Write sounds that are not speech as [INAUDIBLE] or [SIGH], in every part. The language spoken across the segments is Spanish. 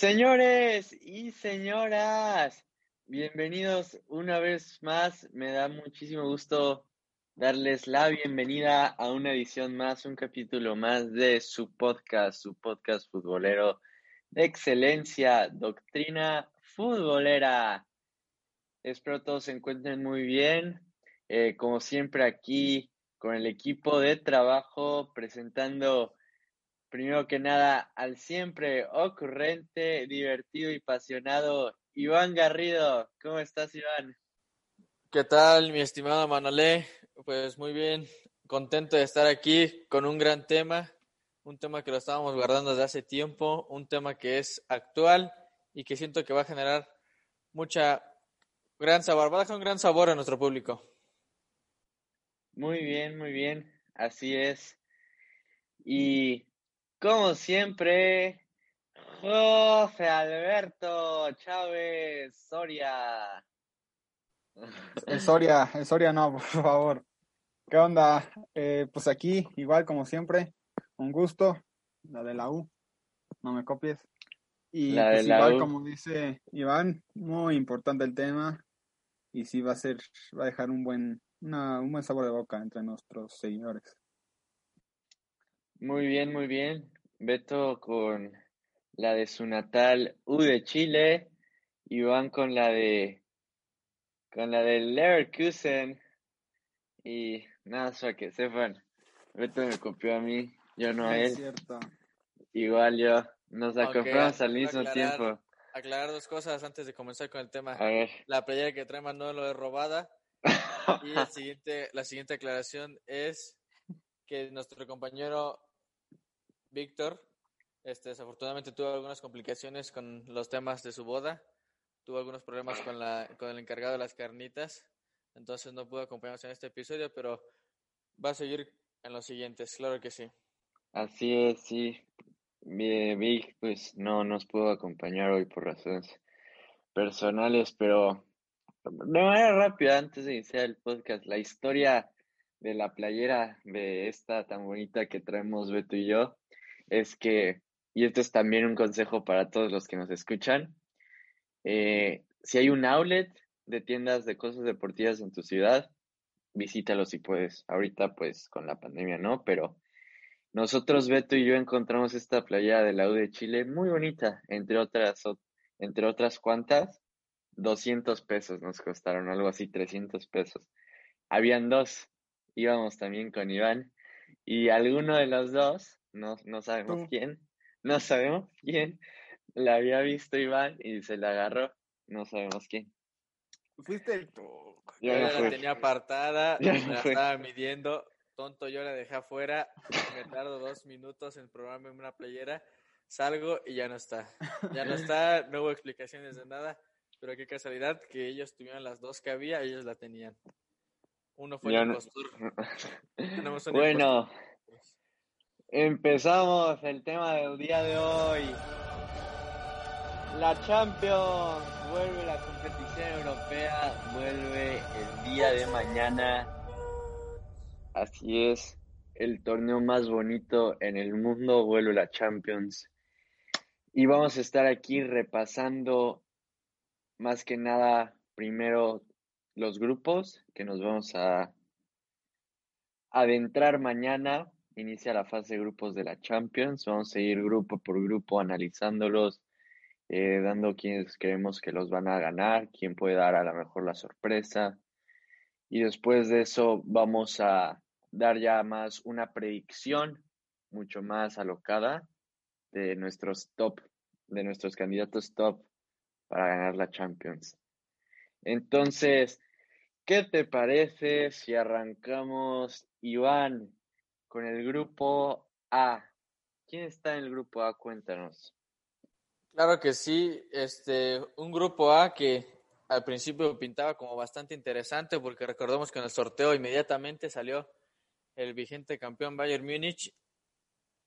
Señores y señoras, bienvenidos una vez más. Me da muchísimo gusto darles la bienvenida a una edición más, un capítulo más de su podcast, su podcast futbolero de excelencia, doctrina futbolera. Espero todos se encuentren muy bien. Eh, como siempre aquí con el equipo de trabajo presentando primero que nada al siempre ocurrente, divertido y apasionado Iván Garrido. ¿Cómo estás, Iván? ¿Qué tal, mi estimado Manolé? Pues muy bien, contento de estar aquí con un gran tema, un tema que lo estábamos guardando desde hace tiempo, un tema que es actual y que siento que va a generar mucha gran sabor, va a dejar un gran sabor a nuestro público. Muy bien, muy bien, así es. Y como siempre, José Alberto Chávez Soria. El Soria, el Soria no, [LAUGHS] por favor. ¿Qué onda? Eh, pues aquí, igual como siempre, un gusto, la de la U, no me copies. Y La de pues igual como dice Iván, muy importante el tema y sí va a ser, va a dejar un buen, una, un buen sabor de boca entre nuestros seguidores. Muy bien, muy bien. Beto con la de su natal U de Chile. Iván con la de con la del Leverkusen. Y nada, para que sepan, Beto me copió a mí, yo no a Es él. cierto. Igual yo. Nos Ok, acoplamos al voy a mismo aclarar. tiempo. Aclarar dos cosas antes de comenzar con el tema. A ver. La playera que trae Manolo es robada [LAUGHS] y el siguiente, la siguiente aclaración es que nuestro compañero Víctor este, desafortunadamente tuvo algunas complicaciones con los temas de su boda, tuvo algunos problemas con, la, con el encargado de las carnitas, entonces no pudo acompañarnos en este episodio, pero va a seguir en los siguientes, claro que sí. Así es, sí. Vi- Vic, pues no nos pudo acompañar hoy por razones personales, pero de manera rápida, antes de iniciar el podcast, la historia de la playera de esta tan bonita que traemos Beto y yo es que, y esto es también un consejo para todos los que nos escuchan, eh, si hay un outlet de tiendas de cosas deportivas en tu ciudad, visítalo si puedes. Ahorita pues con la pandemia no, pero nosotros, Beto y yo, encontramos esta playera de la U de Chile muy bonita, entre otras, ot- entre otras cuantas, 200 pesos nos costaron, algo así, 300 pesos. Habían dos, íbamos también con Iván, y alguno de los dos, no, no sabemos Tú. quién, no sabemos quién, la había visto Iván y se la agarró, no sabemos quién. Fuiste tú. Yo Yo no ya la fui. tenía apartada, Yo me no la fui. estaba midiendo, tonto yo la dejé afuera, me [LAUGHS] tardo dos minutos en programarme una playera, salgo y ya no está. Ya no está, no hubo explicaciones de nada, pero qué casualidad que ellos tuvieron las dos que había, ellos la tenían. Uno fue Yo el no- impostor. [LAUGHS] Tenemos un Bueno, impostor. Empezamos el tema del día de hoy. La Champions vuelve la competición europea, vuelve el día de mañana. Así es, el torneo más bonito en el mundo vuelve la Champions. Y vamos a estar aquí repasando más que nada primero los grupos que nos vamos a adentrar mañana. Inicia la fase de grupos de la Champions. Vamos a ir grupo por grupo analizándolos, eh, dando quienes creemos que los van a ganar, quién puede dar a lo mejor la sorpresa. Y después de eso vamos a dar ya más una predicción mucho más alocada de nuestros top, de nuestros candidatos top para ganar la Champions. Entonces, ¿qué te parece si arrancamos, Iván, con el grupo A? ¿Quién está en el grupo A? Cuéntanos. Claro que sí, este, un grupo A que al principio pintaba como bastante interesante porque recordemos que en el sorteo inmediatamente salió el vigente campeón Bayern Múnich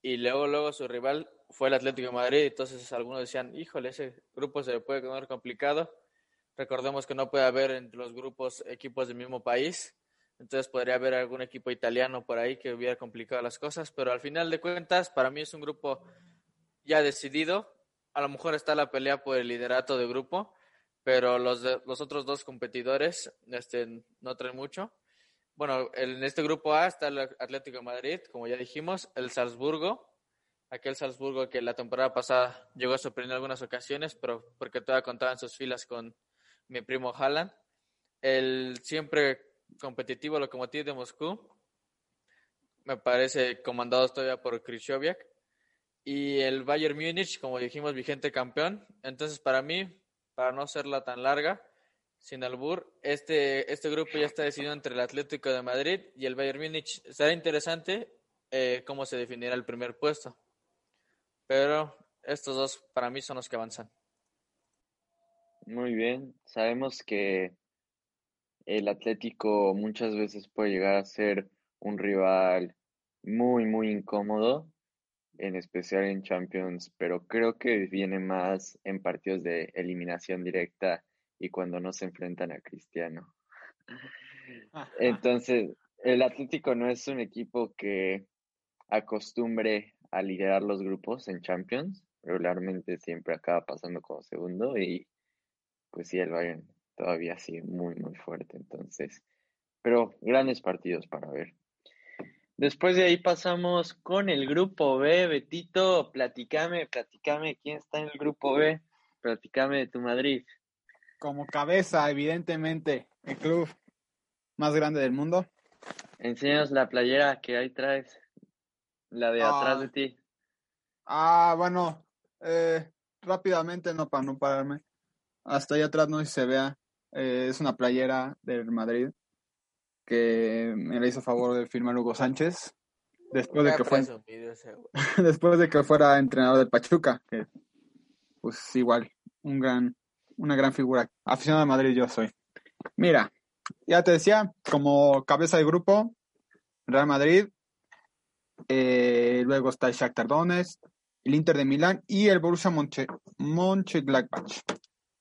y luego luego su rival fue el Atlético de Madrid, entonces algunos decían, híjole, ese grupo se puede quedar complicado. Recordemos que no puede haber entre los grupos equipos del mismo país, entonces podría haber algún equipo italiano por ahí que hubiera complicado las cosas, pero al final de cuentas para mí es un grupo ya decidido, a lo mejor está la pelea por el liderato de grupo, pero los, los otros dos competidores este, no traen mucho. Bueno, en este grupo A está el Atlético de Madrid, como ya dijimos, el Salzburgo, aquel Salzburgo que la temporada pasada llegó a sorprender en algunas ocasiones, pero porque todavía contaba en sus filas con mi primo Haaland, el siempre competitivo Lokomotiv de Moscú, me parece comandado todavía por Krychowiak, y el Bayern Múnich, como dijimos, vigente campeón. Entonces, para mí, para no hacerla tan larga, sin albur, este, este grupo ya está decidido entre el Atlético de Madrid y el Bayern Múnich. Será interesante eh, cómo se definirá el primer puesto. Pero estos dos para mí son los que avanzan. Muy bien, sabemos que el Atlético muchas veces puede llegar a ser un rival muy, muy incómodo en especial en Champions, pero creo que viene más en partidos de eliminación directa y cuando no se enfrentan a Cristiano. Entonces, el Atlético no es un equipo que acostumbre a liderar los grupos en Champions. Regularmente siempre acaba pasando como segundo y pues sí, el Bayern todavía sigue muy, muy fuerte. Entonces, pero grandes partidos para ver. Después de ahí pasamos con el grupo B. Betito, platicame, platicame quién está en el grupo B. Platicame de tu Madrid. Como cabeza, evidentemente, el club más grande del mundo. Enséñanos la playera que ahí traes, la de atrás de ah. ti. Ah, bueno, eh, rápidamente, no para no pararme. Hasta allá atrás no se vea. Eh, es una playera del Madrid que me le hizo favor de firmar Hugo Sánchez después de que fue [LAUGHS] después de que fuera entrenador del Pachuca, que pues igual un gran una gran figura. Aficionado de Madrid yo soy. Mira, ya te decía, como cabeza de grupo, Real Madrid, eh, luego está el Shakhtar Donetsk, el Inter de Milán y el Borussia Mönchengladbach.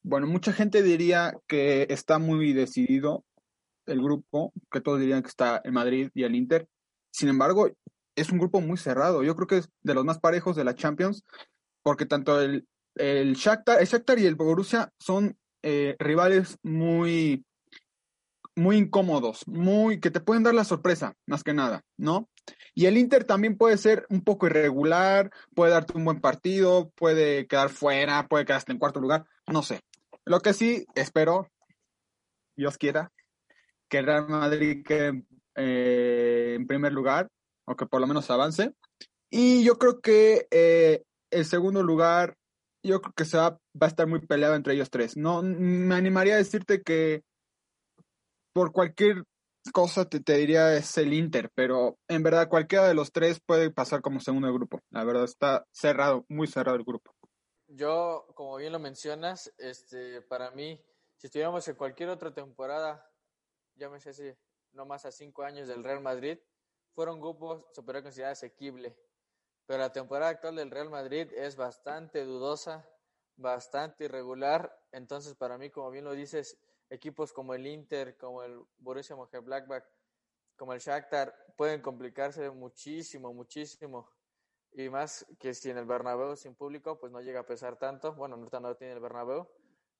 Bueno, mucha gente diría que está muy decidido el grupo, que todos dirían que está el Madrid y el Inter. Sin embargo, es un grupo muy cerrado. Yo creo que es de los más parejos de la Champions, porque tanto el, Shakhtar, el Shakhtar y el Borussia son eh, rivales muy, muy incómodos, muy que te pueden dar la sorpresa, más que nada, ¿no? Y el Inter también puede ser un poco irregular, puede darte un buen partido, puede quedar fuera, puede quedarte en cuarto lugar, no sé. Lo que sí espero, Dios quiera, que Real Madrid quede eh, en primer lugar, o que por lo menos avance. Y yo creo que eh, el segundo lugar, yo creo que se va, va, a estar muy peleado entre ellos tres. No, me animaría a decirte que por cualquier cosa te, te diría es el Inter, pero en verdad cualquiera de los tres puede pasar como segundo grupo. La verdad está cerrado, muy cerrado el grupo. Yo, como bien lo mencionas, este, para mí, si estuviéramos en cualquier otra temporada llámese así, no más a cinco años del Real Madrid, fueron grupos superior considerado asequible. Pero la temporada actual del Real Madrid es bastante dudosa, bastante irregular. Entonces, para mí, como bien lo dices, equipos como el Inter, como el Borussia Mönchengladbach, como el Shakhtar, pueden complicarse muchísimo, muchísimo. Y más que si en el Bernabéu sin público, pues no llega a pesar tanto. Bueno, no, no tiene el Bernabéu,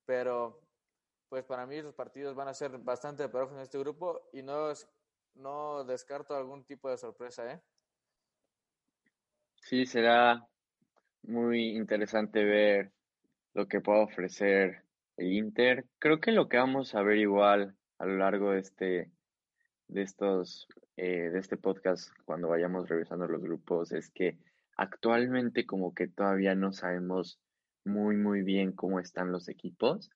pero pues para mí los partidos van a ser bastante parejos en este grupo y no, no descarto algún tipo de sorpresa, ¿eh? Sí, será muy interesante ver lo que pueda ofrecer el Inter. Creo que lo que vamos a ver igual a lo largo de este de estos eh, de este podcast cuando vayamos revisando los grupos es que actualmente como que todavía no sabemos muy muy bien cómo están los equipos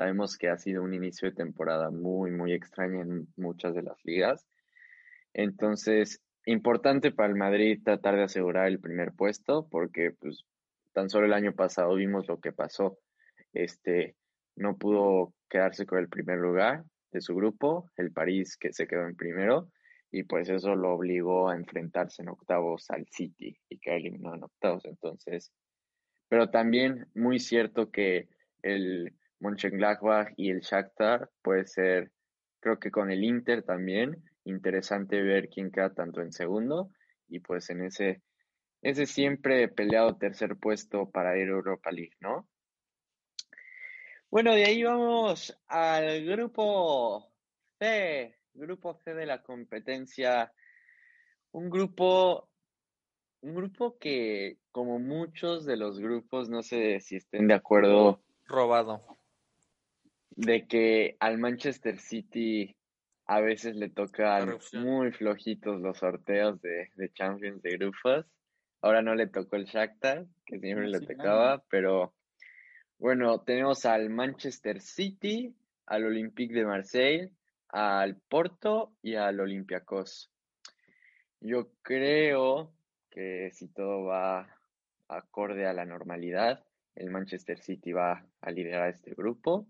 Sabemos que ha sido un inicio de temporada muy, muy extraña en muchas de las ligas. Entonces, importante para el Madrid tratar de asegurar el primer puesto, porque pues tan solo el año pasado vimos lo que pasó. Este no pudo quedarse con el primer lugar de su grupo, el París que se quedó en primero, y pues eso lo obligó a enfrentarse en octavos al City y quedar eliminado en octavos. Entonces, pero también muy cierto que el Mönchengladbach y el Shakhtar puede ser, creo que con el Inter también, interesante ver quién queda tanto en segundo y pues en ese, ese siempre peleado tercer puesto para ir a Europa League, ¿no? Bueno, de ahí vamos al grupo C, grupo C de la competencia, un grupo, un grupo que como muchos de los grupos, no sé si estén de acuerdo. Robado. De que al Manchester City a veces le tocan muy flojitos los sorteos de, Champions de grupos. Ahora no le tocó el Shakhtar, que siempre le tocaba, pero bueno, tenemos al Manchester City, al Olympique de Marseille, al Porto y al Olympiacos. Yo creo que si todo va acorde a la normalidad, el Manchester City va a liderar este grupo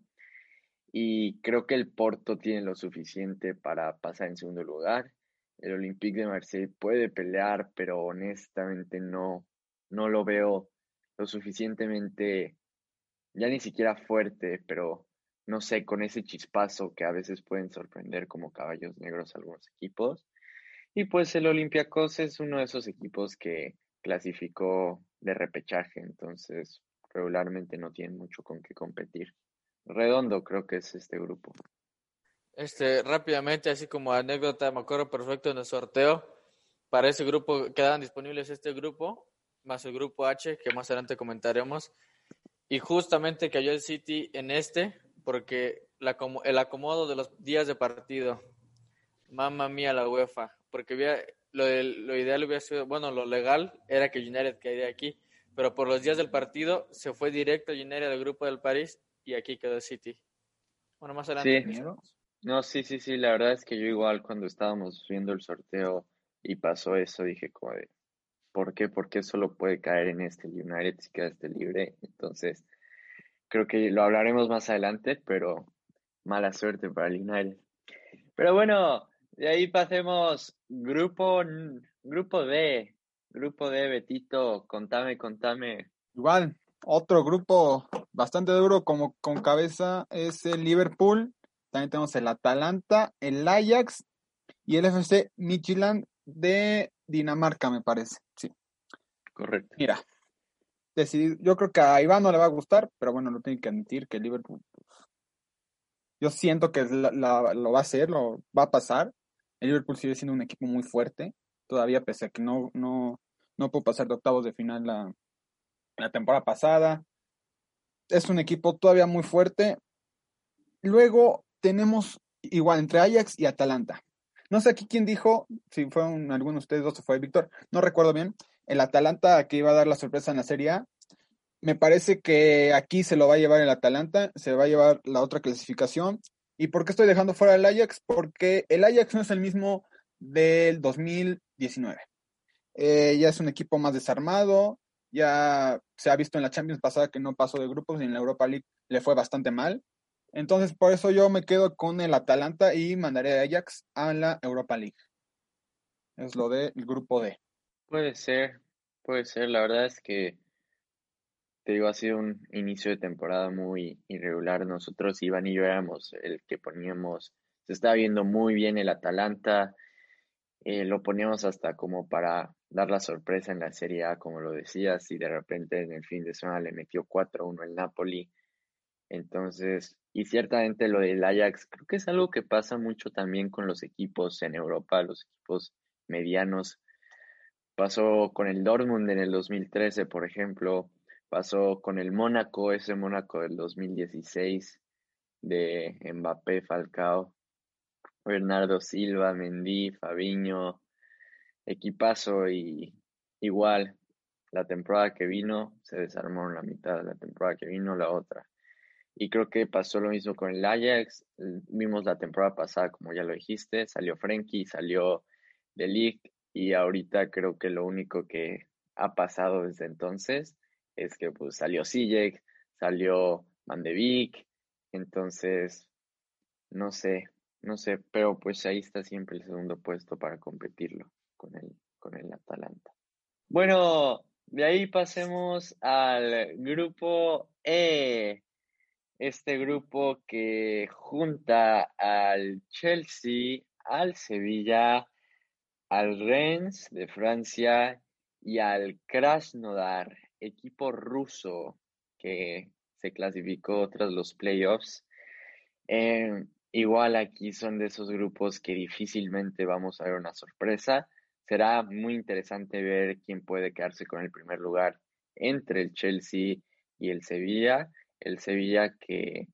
y creo que el Porto tiene lo suficiente para pasar en segundo lugar. El Olympique de Marseille puede pelear, pero honestamente no, no lo veo lo suficientemente, ya ni siquiera fuerte, pero no sé, con ese chispazo que a veces pueden sorprender como caballos negros algunos equipos. Y pues el Olympiacos es uno de esos equipos que clasificó de repechaje, entonces regularmente no tienen mucho con qué competir redondo creo que es este grupo. Este, rápidamente, así como anécdota, me acuerdo perfecto en el sorteo, para ese grupo quedaban disponibles este grupo, más el grupo H, que más adelante comentaremos, y justamente cayó el City en este, porque la, el acomodo de los días de partido, mamma mía la UEFA, porque había, lo, lo ideal hubiera sido, bueno, lo legal era que United caería aquí, pero por los días del partido se fue directo United del grupo del París y aquí quedó City. Bueno, más adelante. Sí. No, sí, sí, sí, la verdad es que yo igual cuando estábamos viendo el sorteo y pasó eso, dije como de, ¿por qué? Porque solo puede caer en este United si queda este libre. Entonces, creo que lo hablaremos más adelante, pero mala suerte para el United. Pero bueno, de ahí pasemos grupo, grupo D, grupo D, Betito, contame, contame. Igual, otro grupo bastante duro como con cabeza es el Liverpool. También tenemos el Atalanta, el Ajax y el FC Midtjylland de Dinamarca, me parece. Sí. Correcto. Mira, yo creo que a Iván no le va a gustar, pero bueno, lo tiene que admitir que Liverpool, yo siento que lo va a hacer, lo va a pasar. El Liverpool sigue siendo un equipo muy fuerte, todavía pese a que no, no, no pudo pasar de octavos de final la, la temporada pasada. Es un equipo todavía muy fuerte. Luego tenemos igual entre Ajax y Atalanta. No sé aquí quién dijo, si fue alguno de ustedes dos o fue Víctor, no recuerdo bien. El Atalanta que iba a dar la sorpresa en la Serie A. Me parece que aquí se lo va a llevar el Atalanta, se va a llevar la otra clasificación. ¿Y por qué estoy dejando fuera el Ajax? Porque el Ajax no es el mismo del 2019. Eh, ya es un equipo más desarmado, ya se ha visto en la Champions pasada que no pasó de grupos y en la Europa League le fue bastante mal. Entonces, por eso yo me quedo con el Atalanta y mandaré a Ajax a la Europa League. Es lo del grupo D. Puede ser, puede ser. La verdad es que, te digo, ha sido un inicio de temporada muy irregular. Nosotros, Iván y yo, éramos el que poníamos, se estaba viendo muy bien el Atalanta. Eh, lo poníamos hasta como para dar la sorpresa en la Serie A, como lo decías, y de repente en el fin de semana le metió 4-1 el Napoli. Entonces, y ciertamente lo del Ajax, creo que es algo que pasa mucho también con los equipos en Europa, los equipos medianos. Pasó con el Dortmund en el 2013, por ejemplo, pasó con el Mónaco, ese Mónaco del 2016 de Mbappé, Falcao, Bernardo Silva, Mendy, Fabiño, equipazo y igual la temporada que vino se desarmó en la mitad, la temporada que vino la otra. Y creo que pasó lo mismo con el Ajax. Vimos la temporada pasada, como ya lo dijiste, salió Frenkie, salió De Ligt y ahorita creo que lo único que ha pasado desde entonces es que pues salió Sijek, salió Van entonces no sé, no sé, pero pues ahí está siempre el segundo puesto para competirlo con el, con el Atalanta. Bueno, de ahí pasemos al grupo E. Este grupo que junta al Chelsea, al Sevilla, al Rennes de Francia y al Krasnodar, equipo ruso que se clasificó tras los playoffs. Eh, igual aquí son de esos grupos que difícilmente vamos a ver una sorpresa. Será muy interesante ver quién puede quedarse con el primer lugar entre el Chelsea y el Sevilla. El Sevilla que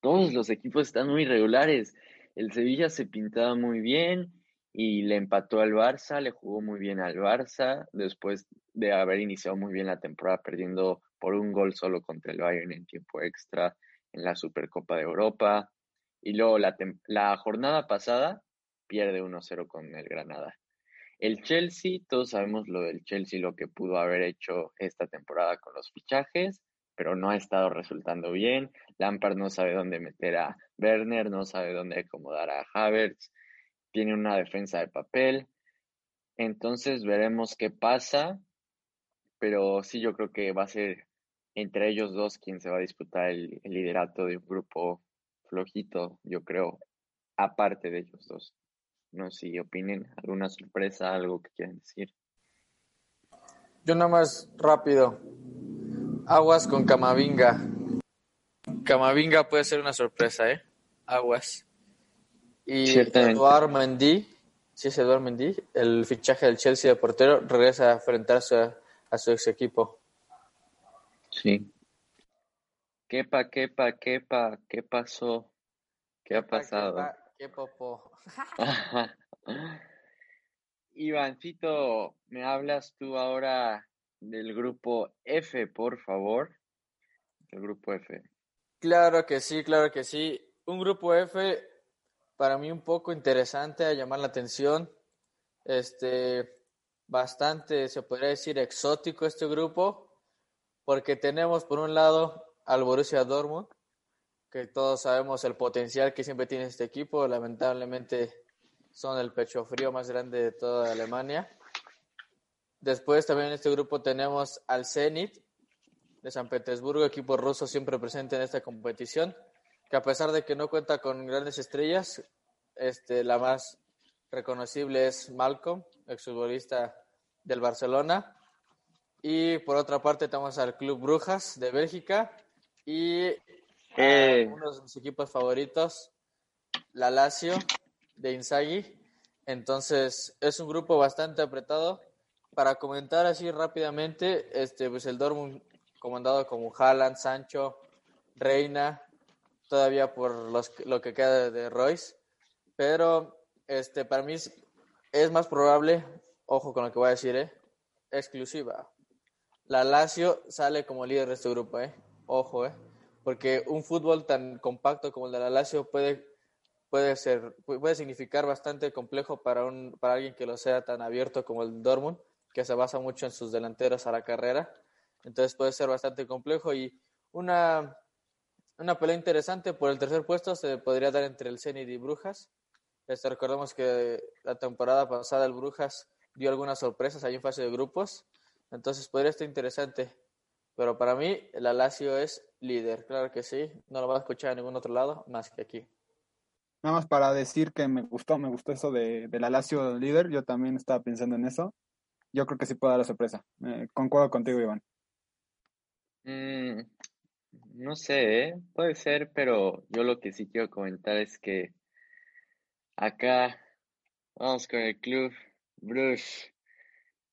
todos los equipos están muy regulares. El Sevilla se pintaba muy bien y le empató al Barça, le jugó muy bien al Barça después de haber iniciado muy bien la temporada perdiendo por un gol solo contra el Bayern en tiempo extra en la Supercopa de Europa. Y luego la, la jornada pasada pierde 1-0 con el Granada. El Chelsea, todos sabemos lo del Chelsea, lo que pudo haber hecho esta temporada con los fichajes, pero no ha estado resultando bien. Lampard no sabe dónde meter a Werner, no sabe dónde acomodar a Havertz, tiene una defensa de papel. Entonces veremos qué pasa, pero sí yo creo que va a ser entre ellos dos quien se va a disputar el, liderato de un grupo flojito, yo creo, aparte de ellos dos. No sé si opinen, alguna sorpresa, algo que quieran decir. Yo nada más rápido. Aguas con Camavinga. Camavinga puede ser una sorpresa, ¿eh? Aguas. Y Eduard Mendy, si es Eduard Mendy, el fichaje del Chelsea de portero, regresa a enfrentarse a, su ex equipo. Sí. Quepa, quepa, quepa, ¿qué pasó? ¿Qué ha pasado? qué popó. [LAUGHS] Ivancito, ¿me hablas tú ahora del grupo F, por favor? El grupo F. Claro que sí, claro que sí. Un grupo F para mí un poco interesante a llamar la atención. Este bastante, se podría decir, exótico este grupo, porque tenemos por un lado al Borussia Dortmund, que todos sabemos el potencial que siempre tiene este equipo, lamentablemente son el pecho frío más grande de toda Alemania. Después también en este grupo tenemos al Zenit de San Petersburgo, equipo ruso siempre presente en esta competición, que a pesar de que no cuenta con grandes estrellas, este, la más reconocible es Malcolm, exfutbolista del Barcelona. Y por otra parte tenemos al Club Brujas de Bélgica y eh. uno de sus equipos favoritos, la Lazio de Inzaghi. Entonces es un grupo bastante apretado. Para comentar así rápidamente, este, pues el Dortmund comandado como Haaland, Sancho, Reina, todavía por los, lo que queda de Royce. Pero este, para mí es, más probable, ojo con lo que voy a decir, ¿eh? exclusiva. La Lazio sale como líder de este grupo, ¿eh? ojo, ¿eh? porque un fútbol tan compacto como el de la Lazio puede puede ser puede significar bastante complejo para un para alguien que lo sea tan abierto como el Dortmund que se basa mucho en sus delanteros a la carrera entonces puede ser bastante complejo y una una pelea interesante por el tercer puesto se podría dar entre el Zenit y Brujas este, recordemos que la temporada pasada el Brujas dio algunas sorpresas ahí en fase de grupos entonces podría estar interesante pero para mí el Lazio es líder claro que sí no lo va a escuchar en ningún otro lado más que aquí Nada más para decir que me gustó, me gustó eso de, de la Lazio líder. Yo también estaba pensando en eso. Yo creo que sí puede dar la sorpresa. Eh, concuerdo contigo, Iván. Mm, no sé, ¿eh? puede ser, pero yo lo que sí quiero comentar es que acá vamos con el Club Bruges.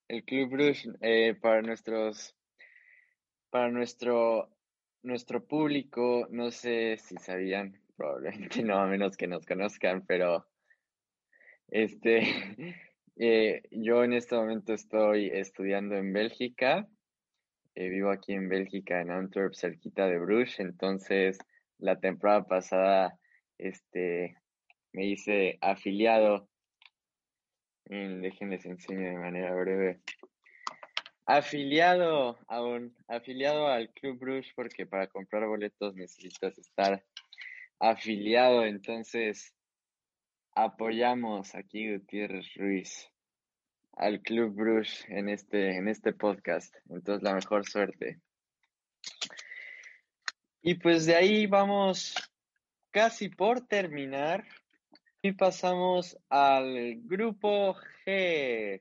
El Club Bruges eh, para nuestros, para nuestro, nuestro público, no sé si sabían, [LAUGHS] probablemente no, a menos que nos conozcan, pero este, [LAUGHS] eh, yo en este momento estoy estudiando en Bélgica, eh, vivo aquí en Bélgica, en Antwerp, cerquita de Bruges, entonces la temporada pasada, este, me hice afiliado. Déjenles enseño de manera breve. Afiliado a un, afiliado al Club Bruges porque para comprar boletos necesitas estar afiliado. Entonces, apoyamos aquí Gutiérrez Ruiz al Club Bruges en este, en este podcast. Entonces, la mejor suerte. Y pues de ahí vamos casi por terminar y pasamos al grupo G.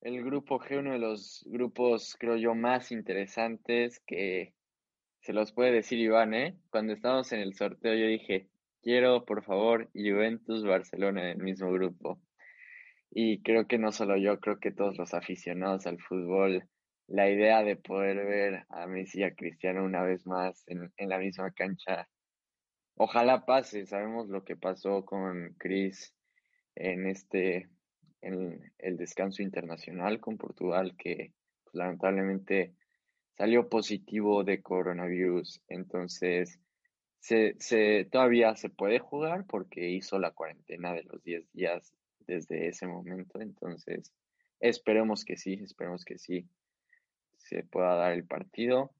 El grupo G, uno de los grupos, creo yo, más interesantes que se los puede decir Iván, ¿eh? Cuando estábamos en el sorteo yo dije, quiero por favor Juventus Barcelona en el mismo grupo. Y creo que no solo yo, creo que todos los aficionados al fútbol la idea de poder ver a Messi y a Cristiano una vez más en, la misma cancha. Ojalá pase, sabemos lo que pasó con Chris en este en el descanso internacional con Portugal que lamentablemente salió positivo de coronavirus, entonces se, se, todavía se puede jugar porque hizo la cuarentena de los 10 días desde ese momento, entonces esperemos que sí, esperemos que sí se pueda dar el partido.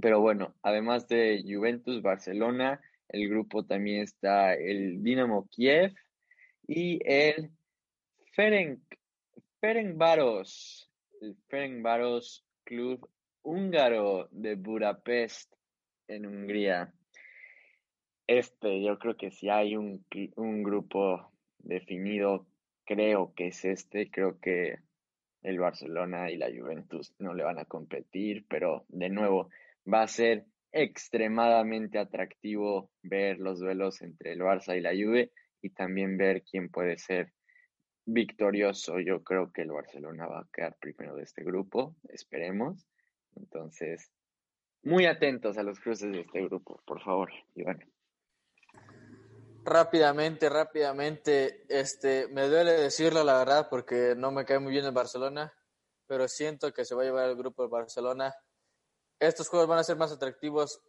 Pero bueno, además de Juventus, Barcelona, el grupo también está el Dinamo Kiev y el Ferenc, Ferencváros, el Ferencváros Club Húngaro de Budapest en Hungría. Este, yo creo que si hay un, un grupo definido, creo que es este, creo que el Barcelona y la Juventus no le van a competir, pero de nuevo va a ser extremadamente atractivo ver los duelos entre el Barça y la Juve y también ver quién puede ser victorioso. Yo creo que el Barcelona va a quedar primero de este grupo, esperemos. Entonces, muy atentos a los cruces de este grupo, por favor, Iván. Rápidamente, rápidamente, este, me duele decirlo la verdad porque no me cae muy bien el Barcelona, pero siento que se va a llevar el grupo del Barcelona. Estos juegos van a ser más atractivos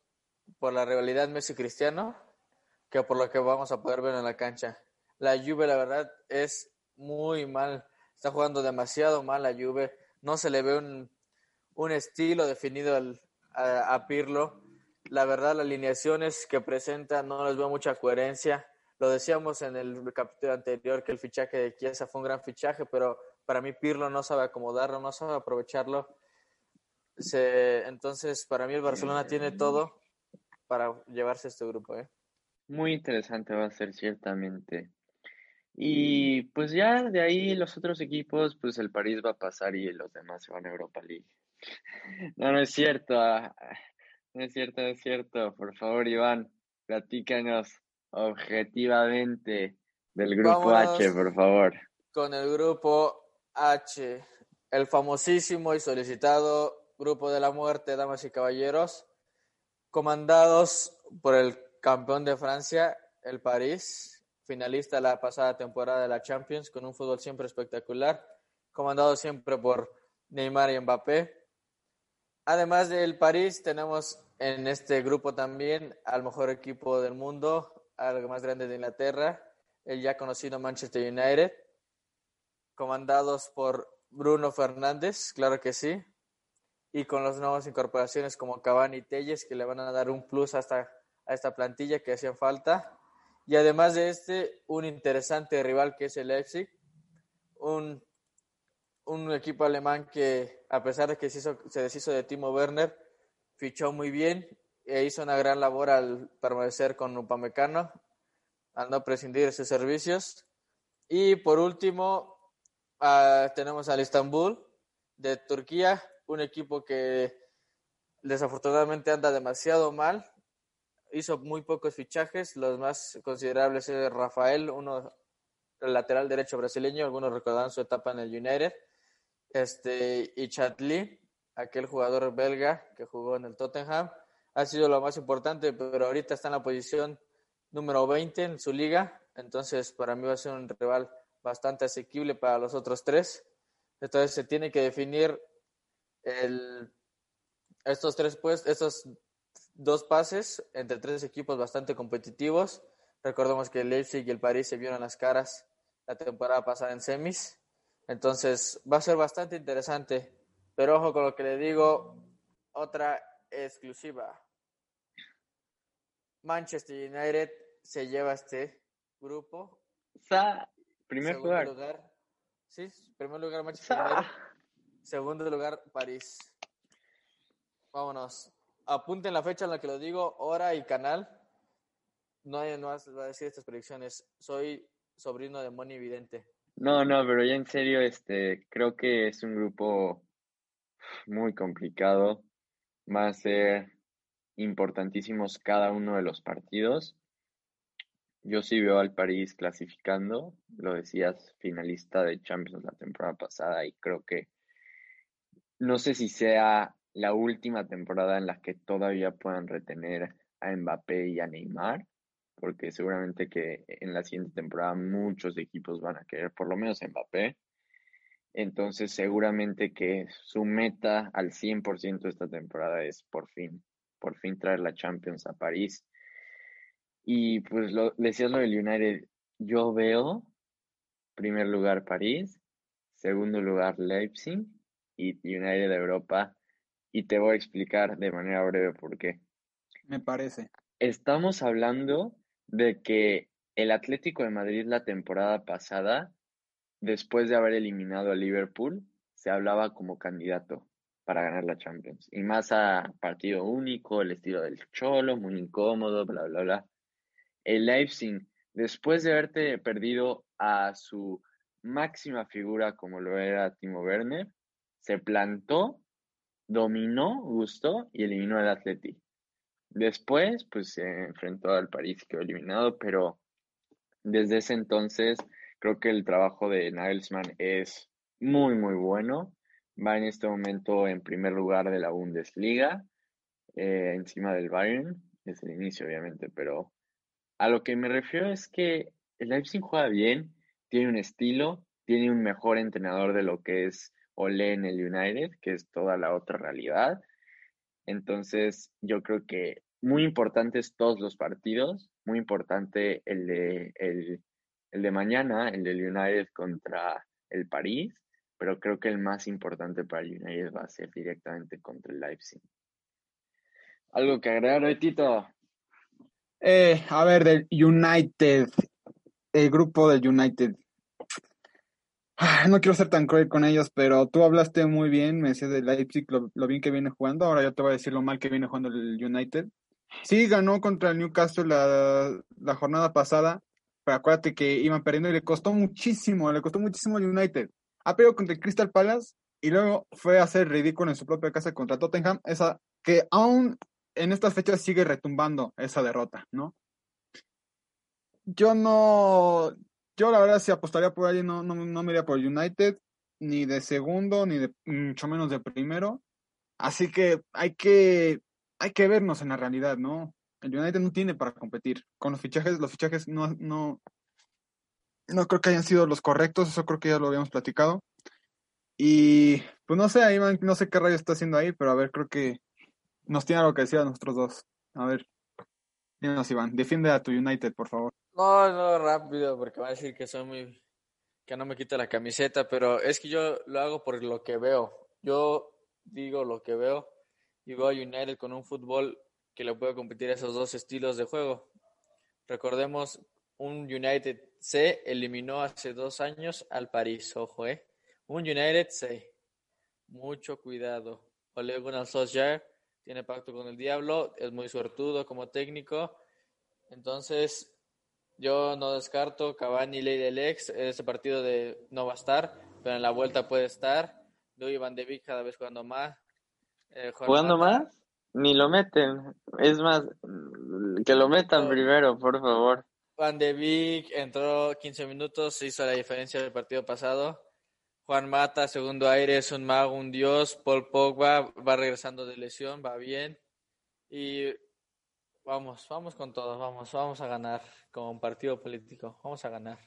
por la rivalidad Messi-Cristiano que por lo que vamos a poder ver en la cancha. La Juve, la verdad, es muy mal. Está jugando demasiado mal la Juve. No se le ve un, un estilo definido al, a, a Pirlo la verdad, las alineaciones que presenta no les veo mucha coherencia. Lo decíamos en el capítulo anterior que el fichaje de Chiesa fue un gran fichaje, pero para mí Pirlo no sabe acomodarlo, no sabe aprovecharlo. entonces, para mí el Barcelona tiene todo para llevarse este grupo. ¿eh? Muy interesante va a ser ciertamente. Y pues ya de ahí los otros equipos, pues el París va a pasar y los demás se van a Europa League. [LAUGHS] No, no es cierto. Ah, no es cierto, no es cierto. Por favor, Iván, platícanos objetivamente del grupo H, por favor. Con el grupo H, el famosísimo y solicitado grupo de la muerte, damas y caballeros, comandados por el campeón de Francia, el París, finalista la pasada temporada de la Champions, con un fútbol siempre espectacular, comandado siempre por Neymar y Mbappé. Además del París, tenemos en este grupo también al mejor equipo del mundo, al más grande de Inglaterra, el ya conocido Manchester United, comandados por Bruno Fernández, claro que sí, y con las nuevas incorporaciones como Cavani y Telles que le van a dar un plus hasta a esta plantilla que hacía falta. Y además de este, un interesante rival que es el Leipzig, un, un equipo alemán que a pesar de que se, se deshizo de Timo Werner, fichó muy bien hizo una gran labor al permanecer con Upamecano, al no prescindir de sus servicios. Y por último, uh, tenemos al Istanbul de Turquía, un equipo que desafortunadamente anda demasiado mal. Hizo muy pocos fichajes, los más considerables es Rafael, uno lateral derecho brasileño, algunos recordarán su etapa en el United, este, y Chatli, aquel jugador belga que jugó en el Tottenham ha sido lo más importante, pero ahorita está en la posición número 20 en su liga, entonces para mí va a ser un rival bastante asequible para los otros tres. Entonces se tiene que definir estos tres puestos, estos dos pases entre tres equipos bastante competitivos. Recordemos que el Leipzig y el París se vieron las caras la temporada pasada en semis. Entonces va a ser bastante interesante. Pero ojo con lo que le digo, otra exclusiva. Manchester United se lleva este grupo. Sa, primer Segundo lugar. Sí, primer lugar Manchester Sa. United. Segundo lugar París. Vámonos. Apunten la fecha en la que lo digo, hora y canal. No hay más va a decir estas predicciones. Soy sobrino de Moni Vidente. No, no, pero ya en serio, este, creo que es un grupo muy complicado. Va a ser importantísimos cada uno de los partidos. Yo sí veo al París clasificando, lo decías, finalista de Champions la temporada pasada y creo que no sé si sea la última temporada en la que todavía puedan retener a Mbappé y a Neymar, porque seguramente que en la siguiente temporada muchos equipos van a querer por lo menos a Mbappé. Entonces seguramente que su meta al 100% esta temporada es por fin, por fin traer la Champions a París. Y pues lo, decías lo del United, yo veo primer lugar París, segundo lugar Leipzig y United de Europa. Y te voy a explicar de manera breve por qué. Me parece. Estamos hablando de que el Atlético de Madrid la temporada pasada, después de haber eliminado a Liverpool, se hablaba como candidato para ganar la Champions. Y más a partido único, el estilo del Cholo, muy incómodo, bla, bla, bla. El Leipzig, después de haberte perdido a su máxima figura como lo era Timo Werner, se plantó, dominó, gustó y eliminó al Atleti. Después, pues se enfrentó al París, quedó eliminado, pero desde ese entonces creo que el trabajo de Nagelsmann es muy, muy bueno. Va en este momento en primer lugar de la Bundesliga, eh, encima del Bayern, es el inicio obviamente, pero a lo que me refiero es que el Leipzig juega bien, tiene un estilo, tiene un mejor entrenador de lo que es Ole en el United, que es toda la otra realidad. Entonces, yo creo que muy importantes todos los partidos, muy importante el de, el, el de mañana, el del United contra el París, pero creo que el más importante para el United va a ser directamente contra el Leipzig. ¿Algo que agregar hoy, Tito? Eh, a ver, del United, el grupo del United. Ah, No quiero ser tan cruel con ellos, pero tú hablaste muy bien, me decías de Leipzig, lo, lo bien que viene jugando. Ahora yo te voy a decir lo mal que viene jugando el United. Sí, ganó contra el Newcastle la, la jornada pasada, pero acuérdate que iban perdiendo y le costó muchísimo, le costó muchísimo al United. Ha perdido contra el Crystal Palace y luego fue a hacer ridículo en su propia casa contra Tottenham, esa que aún en estas fechas sigue retumbando esa derrota, ¿no? Yo no, yo la verdad si apostaría por ahí no, no, no me iría por United, ni de segundo, ni de mucho menos de primero. Así que hay que, hay que vernos en la realidad, ¿no? El United no tiene para competir. Con los fichajes, los fichajes no, no creo que hayan sido los correctos, eso creo que ya lo habíamos platicado. Y pues no sé, Iván, no sé qué rayo está haciendo ahí, pero a ver, creo que nos tiene algo que decir a nosotros dos. A ver, dinos, Iván, defiende a tu United, por favor. No, no, rápido, porque va a decir que soy muy... que no me quita la camiseta, pero es que yo lo hago por lo que veo. Yo digo lo que veo y veo a United con un fútbol que le puede competir a esos dos estilos de juego. Recordemos, un United C eliminó hace dos años al París, ojo, ¿eh? Un United C. Mucho cuidado. Ole Gunnar Solskjaer tiene pacto con el diablo, es muy suertudo como técnico. Entonces, yo no descarto Cavani, ley del ex. Ese partido de no va a estar, pero en la vuelta puede estar. Louis Van de Beek cada vez jugando más. Eh, ¿Jugando más? Ni lo meten. Es más, que lo metan No. primero, por favor. Van de Beek entró 15 minutos, hizo la diferencia del partido pasado. Juan Mata, segundo aire, es un mago, un dios. Paul Pogba va regresando de lesión, va bien. Y vamos, vamos con todo, vamos, vamos a ganar como un partido político, vamos a ganar.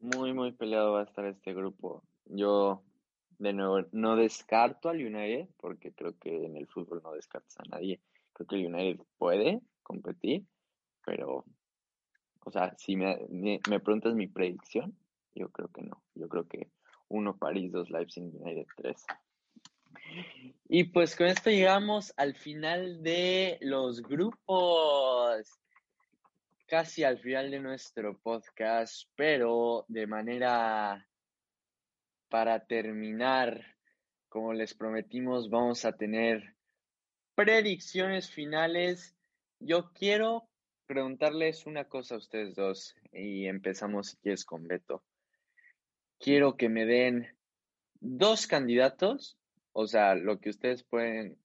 Muy, muy peleado va a estar este grupo. Yo, de nuevo, no descarto al United, porque creo que en el fútbol no descartas a nadie. Creo que el United puede competir, pero, o sea, si me, me, preguntas mi predicción, yo creo que no. Yo creo que uno París, dos Leipzig, United, tres. Y pues con esto llegamos al final de los grupos. Casi al final de nuestro podcast, pero de manera para terminar, como les prometimos, vamos a tener predicciones finales. Yo quiero preguntarles una cosa a ustedes dos y empezamos si quieres con Beto. Quiero que me den dos candidatos, o sea, lo que ustedes pueden,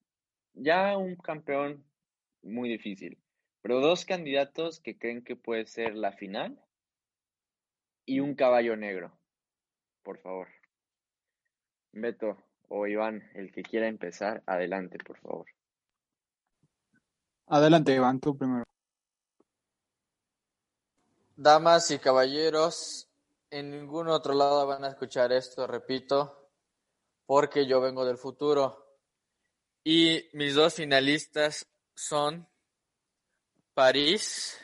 ya un campeón muy difícil, pero dos candidatos que creen que puede ser la final y un caballo negro, por favor. Beto o Iván, el que quiera empezar, adelante, por favor. Adelante, Iván, tú primero. Damas y caballeros, en ningún otro lado van a escuchar esto, repito, porque yo vengo del futuro. Y mis dos finalistas son París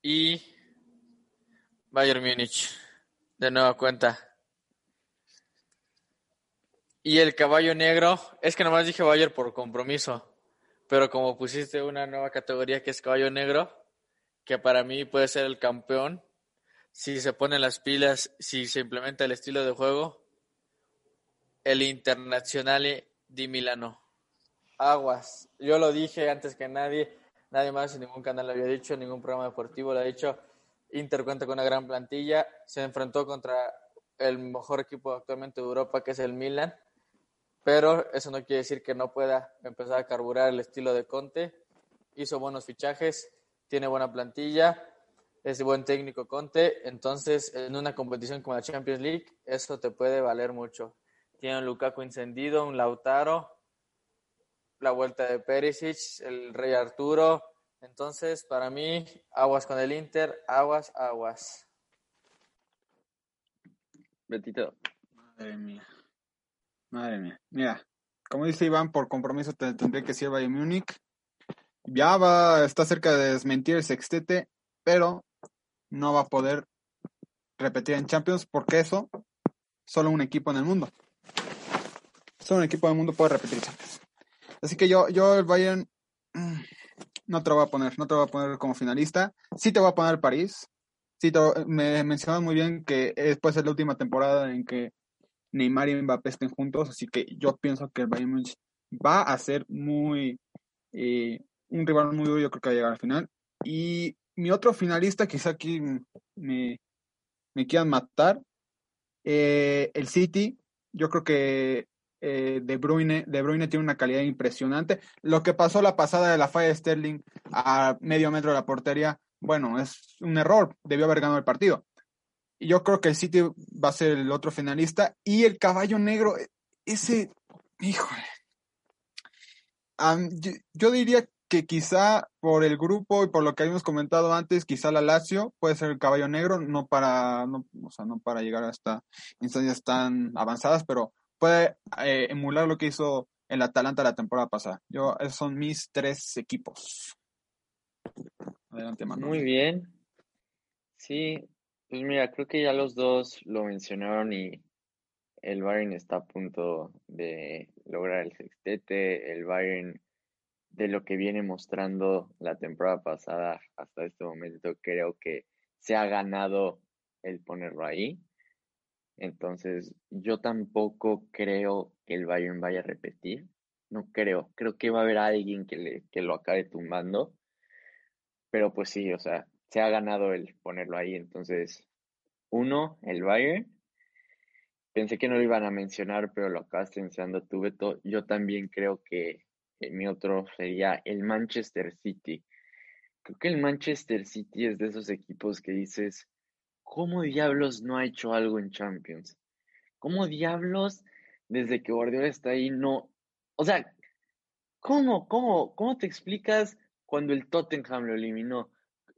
y Bayern Múnich, de nueva cuenta. Y el caballo negro, es que nomás dije Bayern por compromiso, pero como pusiste una nueva categoría que es caballo negro, que para mí puede ser el campeón, si se ponen las pilas, si se implementa el estilo de juego, el Internazionale di Milano. Aguas. Yo lo dije antes que nadie, nadie más en ningún canal lo había dicho, ningún programa deportivo lo ha dicho. Inter cuenta con una gran plantilla, se enfrentó contra el mejor equipo actualmente de Europa, que es el Milan, pero eso no quiere decir que no pueda empezar a carburar el estilo de Conte. Hizo buenos fichajes, tiene buena plantilla, es buen técnico Conte, entonces en una competición como la Champions League, eso te puede valer mucho. Tiene un Lukaku encendido, un Lautaro, la vuelta de Perisic, el Rey Arturo. Entonces, para mí, aguas con el Inter, aguas, aguas. Betito. Madre mía. Madre mía. Mira, como dice Iván, por compromiso te tendré que decir Bayern Múnich. Ya va, está cerca de desmentir el sextete, pero no va a poder repetir en Champions porque eso, solo un equipo en el mundo. Solo un equipo en el mundo puede repetir Champions. Así que yo, yo el Bayern mm, no te lo voy a poner, no te lo voy a poner como finalista. Sí te voy a poner París. Sí, te, me mencionaban muy bien que después es la última temporada en que Neymar y Mbappé estén juntos, así que yo pienso que el Bayern Munich va a ser muy eh, un rival muy duro, yo creo que va a llegar al final. Y mi otro finalista, quizá aquí me, me quieran matar, eh, el City, yo creo que eh, de, Bruyne, de Bruyne tiene una calidad impresionante. Lo que pasó la pasada de la falla de Sterling a medio metro de la portería, bueno, es un error, debió haber ganado el partido. Y yo creo que el City va a ser el otro finalista. Y el caballo negro, ese, híjole. yo, yo, diría que quizá por el grupo y por lo que habíamos comentado antes, quizá la Lazio puede ser el caballo negro, no para, no, o sea, no para llegar hasta instancias tan avanzadas, pero puede eh, emular lo que hizo el Atalanta la temporada pasada. Yo, esos son mis tres equipos. Adelante, Manuel. Muy bien. Sí, pues mira, creo que ya los dos lo mencionaron y el Bayern está a punto de lograr el sextete. El Bayern, de lo que viene mostrando la temporada pasada hasta este momento, creo que se ha ganado el ponerlo ahí. Entonces, yo tampoco creo que el Bayern vaya a repetir. No creo. Creo que va a haber alguien que, le, que lo acabe tumbando. Pero pues sí, o sea, se ha ganado el ponerlo ahí. Entonces, uno, el Bayern. Pensé que no lo iban a mencionar, pero lo acabaste mencionando tú, Beto. Yo también creo que mi otro sería el Manchester City. Creo que el Manchester City es de esos equipos que dices, ¿cómo diablos no ha hecho algo en Champions? ¿Cómo diablos desde que Guardiola está ahí no... O sea, ¿cómo, cómo, cómo te explicas cuando el Tottenham lo eliminó?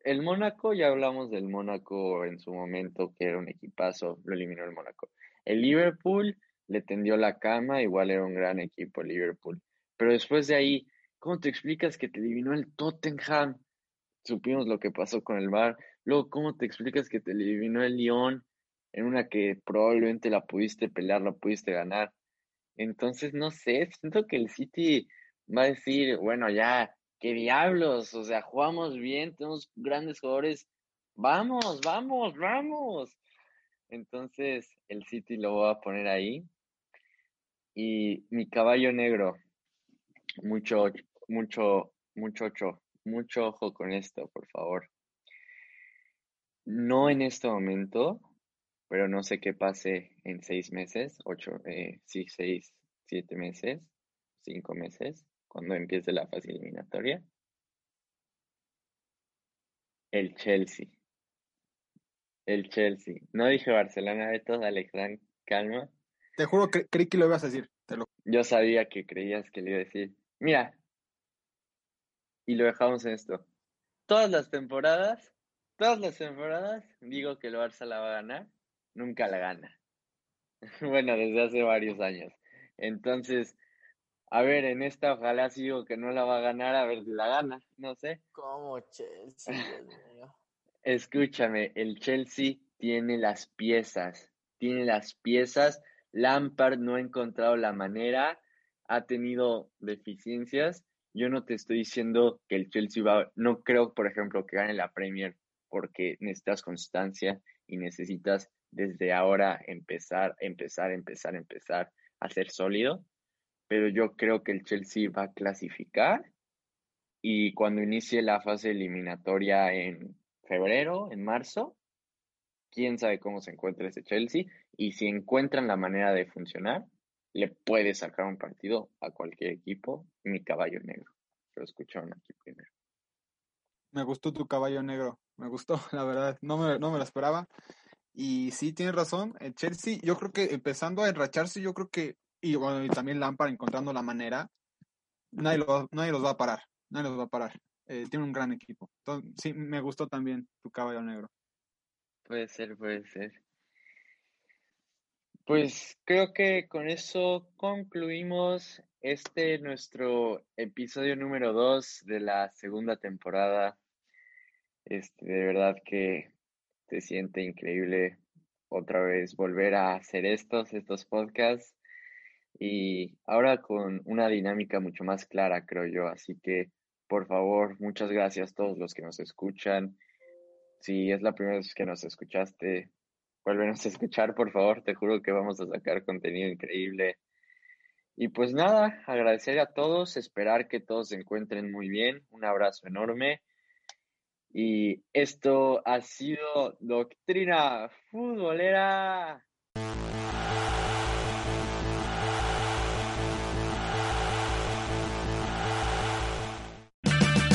El Mónaco, ya hablamos del Mónaco en su momento, que era un equipazo, lo eliminó el Mónaco. El Liverpool le tendió la cama, igual era un gran equipo el Liverpool. Pero después de ahí, ¿cómo te explicas que te eliminó el Tottenham? Supimos lo que pasó con el Bar. Luego, ¿cómo te explicas que te eliminó el Lyon en una que probablemente la pudiste pelear, la pudiste ganar? Entonces, no sé, siento que el City va a decir, bueno, ya, qué diablos, o sea, jugamos bien, tenemos grandes jugadores, vamos, vamos, vamos. Entonces, el City lo voy a poner ahí. Y mi caballo negro, mucho, mucho, mucho ocho, mucho ojo con esto, por favor. No en este momento, pero no sé qué pase en seis meses, ocho, eh, sí, seis, siete meses, cinco meses, cuando empiece la fase eliminatoria. El Chelsea. El Chelsea. No dije Barcelona, Beto, Alexandre, calma. Te juro que creí que lo ibas a decir. Te lo... Yo sabía que creías que le iba a decir. Mira, y lo dejamos en esto. Todas las temporadas, todas las temporadas, digo que el Barça la va a ganar, nunca la gana. [LAUGHS] bueno, desde hace varios años. Entonces, a ver, en esta ojalá sigo que no la va a ganar, a ver si la gana, no sé. ¿Cómo Chelsea? [LAUGHS] Escúchame, el Chelsea tiene las piezas, tiene las piezas. Lampard no ha encontrado la manera, ha tenido deficiencias. Yo no te estoy diciendo que el Chelsea va, no creo, por ejemplo, que gane la Premier porque necesitas constancia y necesitas desde ahora empezar, empezar, empezar, empezar a ser sólido. Pero yo creo que el Chelsea va a clasificar y cuando inicie la fase eliminatoria en febrero, en marzo, quién sabe cómo se encuentra ese Chelsea y si encuentran la manera de funcionar, le puede sacar un partido a cualquier equipo, mi caballo negro. Lo escucharon aquí primero. Me gustó tu caballo negro, me gustó, [LAUGHS] la verdad, no me, no me lo esperaba. Y sí, tienes razón, el Chelsea, yo creo que empezando a enracharse, yo creo que, y bueno, y también Lampard encontrando la manera, nadie, lo, nadie los va a parar, nadie los va a parar. Eh, tiene un gran equipo. Entonces, sí, me gustó también tu caballo negro. Puede ser, puede ser. Pues creo que con eso concluimos este nuestro episodio número 2 de la segunda temporada. Este, de verdad que se siente increíble otra vez volver a hacer estos, estos podcasts. Y ahora con una dinámica mucho más clara, creo yo. Así que, por favor, muchas gracias a todos los que nos escuchan. Si es la primera vez que nos escuchaste, vuélvenos a escuchar, por favor. Te juro que vamos a sacar contenido increíble. Y pues nada, agradecer a todos, esperar que todos se encuentren muy bien. Un abrazo enorme. Y esto ha sido Doctrina Futbolera.